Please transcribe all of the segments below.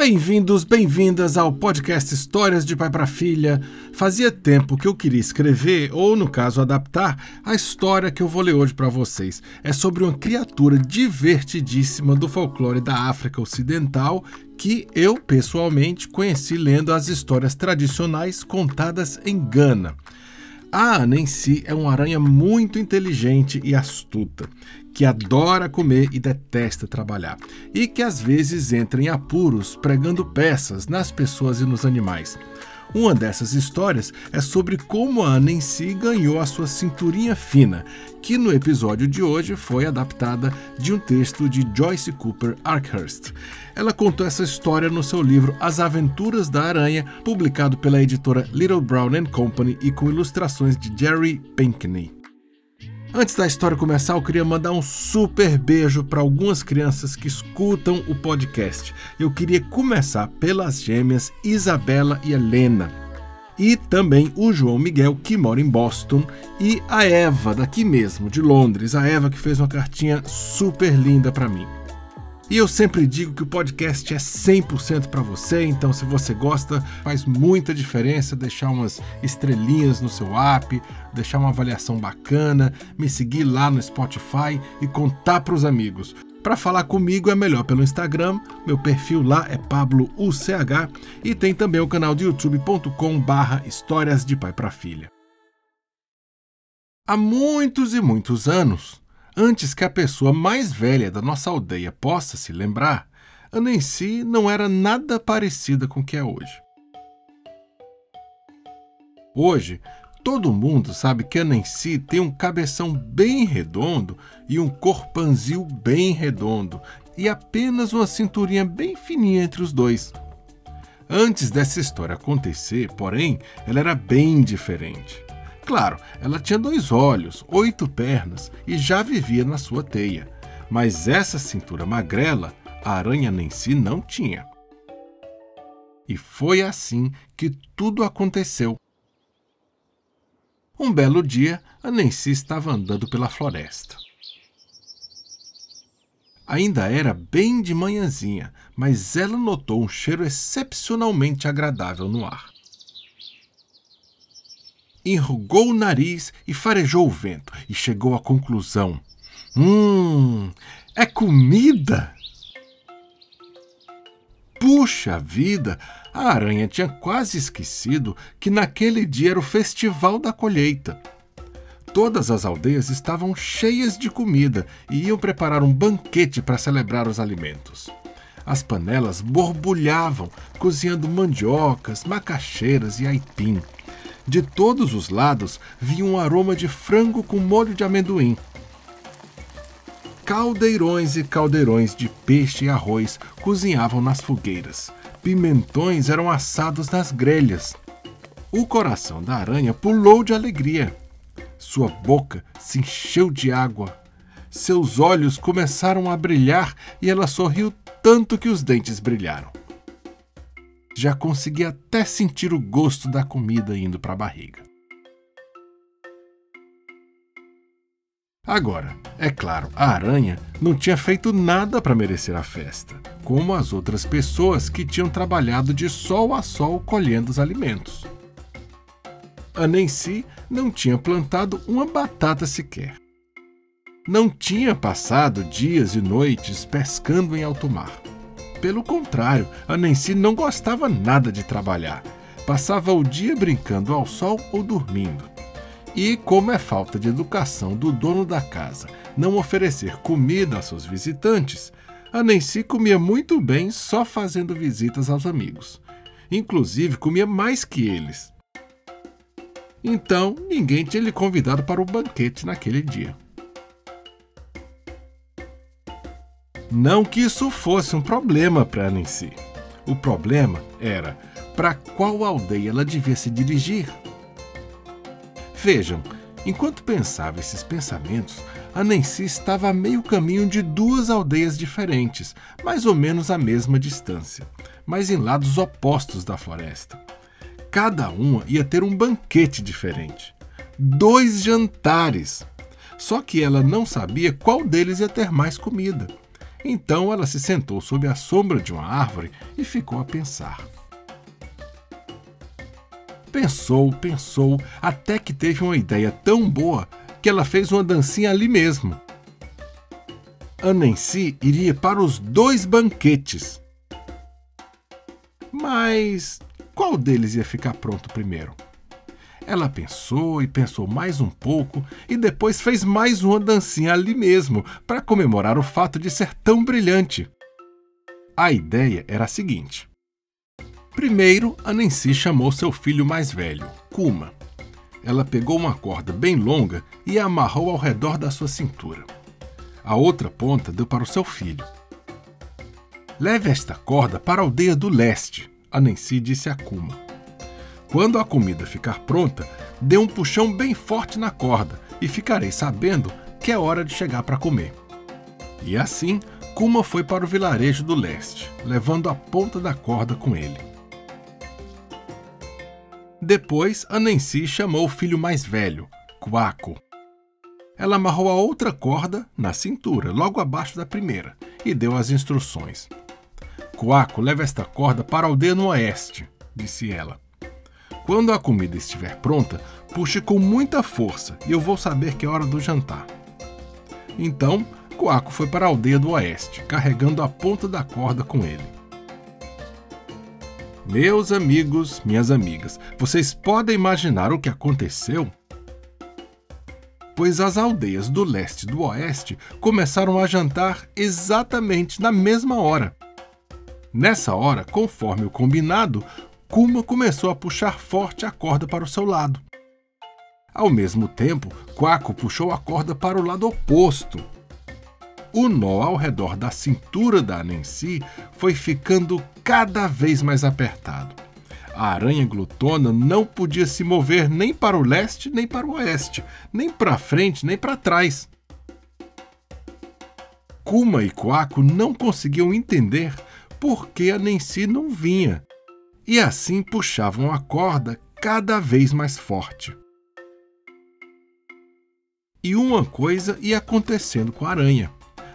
Bem-vindos, bem-vindas ao podcast Histórias de Pai para Filha. Fazia tempo que eu queria escrever, ou no caso adaptar, a história que eu vou ler hoje para vocês. É sobre uma criatura divertidíssima do folclore da África Ocidental que eu pessoalmente conheci lendo as histórias tradicionais contadas em Gana. A em si é uma aranha muito inteligente e astuta, que adora comer e detesta trabalhar, e que às vezes entra em apuros pregando peças nas pessoas e nos animais. Uma dessas histórias é sobre como a si ganhou a sua cinturinha fina, que no episódio de hoje foi adaptada de um texto de Joyce Cooper Arkhurst. Ela contou essa história no seu livro As Aventuras da Aranha, publicado pela editora Little Brown Company e com ilustrações de Jerry Pinkney. Antes da história começar, eu queria mandar um super beijo para algumas crianças que escutam o podcast. Eu queria começar pelas gêmeas Isabela e Helena. E também o João Miguel, que mora em Boston, e a Eva, daqui mesmo, de Londres. A Eva que fez uma cartinha super linda para mim. E eu sempre digo que o podcast é 100% para você, então se você gosta, faz muita diferença deixar umas estrelinhas no seu app, deixar uma avaliação bacana, me seguir lá no Spotify e contar para os amigos. Para falar comigo é melhor pelo Instagram, meu perfil lá é PabloUCH e tem também o canal do youtube.com/barra Histórias de Pai para Filha. Há muitos e muitos anos, Antes que a pessoa mais velha da nossa aldeia possa se lembrar, a Nancy não era nada parecida com o que é hoje. Hoje, todo mundo sabe que a Nancy tem um cabeção bem redondo e um corpanzil bem redondo e apenas uma cinturinha bem fininha entre os dois. Antes dessa história acontecer, porém, ela era bem diferente. Claro, ela tinha dois olhos, oito pernas e já vivia na sua teia. Mas essa cintura magrela, a aranha Nancy não tinha. E foi assim que tudo aconteceu. Um belo dia, a Nancy estava andando pela floresta. Ainda era bem de manhãzinha, mas ela notou um cheiro excepcionalmente agradável no ar enrugou o nariz e farejou o vento, e chegou à conclusão: Hum, é comida! Puxa vida! A aranha tinha quase esquecido que naquele dia era o festival da colheita. Todas as aldeias estavam cheias de comida e iam preparar um banquete para celebrar os alimentos. As panelas borbulhavam, cozinhando mandiocas, macaxeiras e aipim. De todos os lados vinha um aroma de frango com molho de amendoim. Caldeirões e caldeirões de peixe e arroz cozinhavam nas fogueiras. Pimentões eram assados nas grelhas. O coração da aranha pulou de alegria. Sua boca se encheu de água. Seus olhos começaram a brilhar e ela sorriu tanto que os dentes brilharam já conseguia até sentir o gosto da comida indo para a barriga. Agora, é claro, a aranha não tinha feito nada para merecer a festa, como as outras pessoas que tinham trabalhado de sol a sol colhendo os alimentos. A Nancy não tinha plantado uma batata sequer. Não tinha passado dias e noites pescando em alto mar. Pelo contrário, a Nancy não gostava nada de trabalhar. Passava o dia brincando ao sol ou dormindo. E, como é falta de educação do dono da casa não oferecer comida aos seus visitantes, a Nancy comia muito bem só fazendo visitas aos amigos. Inclusive, comia mais que eles. Então, ninguém tinha lhe convidado para o banquete naquele dia. Não que isso fosse um problema para si. O problema era para qual aldeia ela devia se dirigir. Vejam, enquanto pensava esses pensamentos, a Nancy estava a meio caminho de duas aldeias diferentes, mais ou menos à mesma distância, mas em lados opostos da floresta. Cada uma ia ter um banquete diferente. Dois jantares! Só que ela não sabia qual deles ia ter mais comida. Então ela se sentou sob a sombra de uma árvore e ficou a pensar. Pensou, pensou, até que teve uma ideia tão boa que ela fez uma dancinha ali mesmo. Anansi iria para os dois banquetes. Mas qual deles ia ficar pronto primeiro? Ela pensou e pensou mais um pouco e depois fez mais uma dancinha ali mesmo para comemorar o fato de ser tão brilhante. A ideia era a seguinte: primeiro, a Nancy chamou seu filho mais velho, Kuma. Ela pegou uma corda bem longa e a amarrou ao redor da sua cintura. A outra ponta deu para o seu filho. Leve esta corda para a aldeia do leste, a Nancy disse a Kuma. Quando a comida ficar pronta, dê um puxão bem forte na corda e ficarei sabendo que é hora de chegar para comer. E assim, Kuma foi para o vilarejo do leste, levando a ponta da corda com ele. Depois, Anansi chamou o filho mais velho, Quaco. Ela amarrou a outra corda na cintura, logo abaixo da primeira, e deu as instruções. Quaco leva esta corda para a aldeia no oeste, disse ela. Quando a comida estiver pronta, puxe com muita força e eu vou saber que é hora do jantar. Então, Coaco foi para a aldeia do oeste, carregando a ponta da corda com ele. Meus amigos, minhas amigas, vocês podem imaginar o que aconteceu? Pois as aldeias do leste e do oeste começaram a jantar exatamente na mesma hora. Nessa hora, conforme o combinado, Kuma começou a puxar forte a corda para o seu lado. Ao mesmo tempo, Quaco puxou a corda para o lado oposto. O nó ao redor da cintura da Nancy foi ficando cada vez mais apertado. A aranha glutona não podia se mover nem para o leste nem para o oeste, nem para frente nem para trás. Kuma e Quaco não conseguiam entender por que a Nancy não vinha e assim puxavam a corda cada vez mais forte. E uma coisa ia acontecendo com a aranha.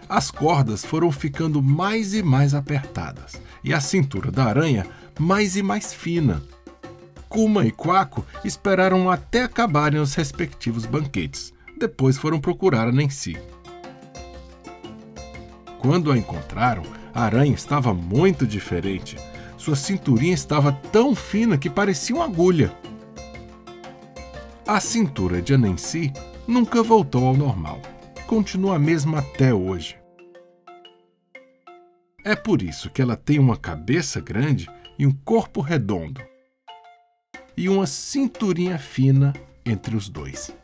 As cordas foram ficando mais e mais apertadas, e a cintura da aranha mais e mais fina. Kuma e Quaco esperaram até acabarem os respectivos banquetes. Depois foram procurar a Nancy. Quando a encontraram, a aranha estava muito diferente sua cinturinha estava tão fina que parecia uma agulha. A cintura de Anansi nunca voltou ao normal. Continua a mesma até hoje. É por isso que ela tem uma cabeça grande e um corpo redondo. E uma cinturinha fina entre os dois.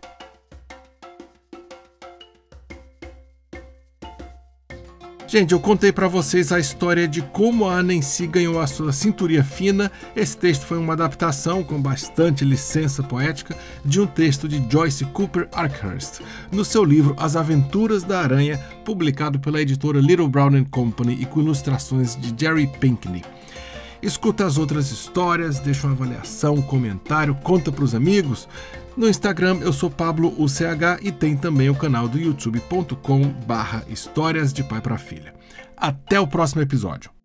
Gente, eu contei para vocês a história de como a Nancy ganhou a sua cinturinha fina. Esse texto foi uma adaptação com bastante licença poética de um texto de Joyce Cooper Arkhurst, no seu livro As Aventuras da Aranha, publicado pela editora Little Brown Company e com ilustrações de Jerry Pinkney. Escuta as outras histórias, deixa uma avaliação, um comentário, conta para os amigos. No Instagram eu sou Pablo UCH e tem também o canal do youtube.com barra Histórias de Pai para Filha. Até o próximo episódio.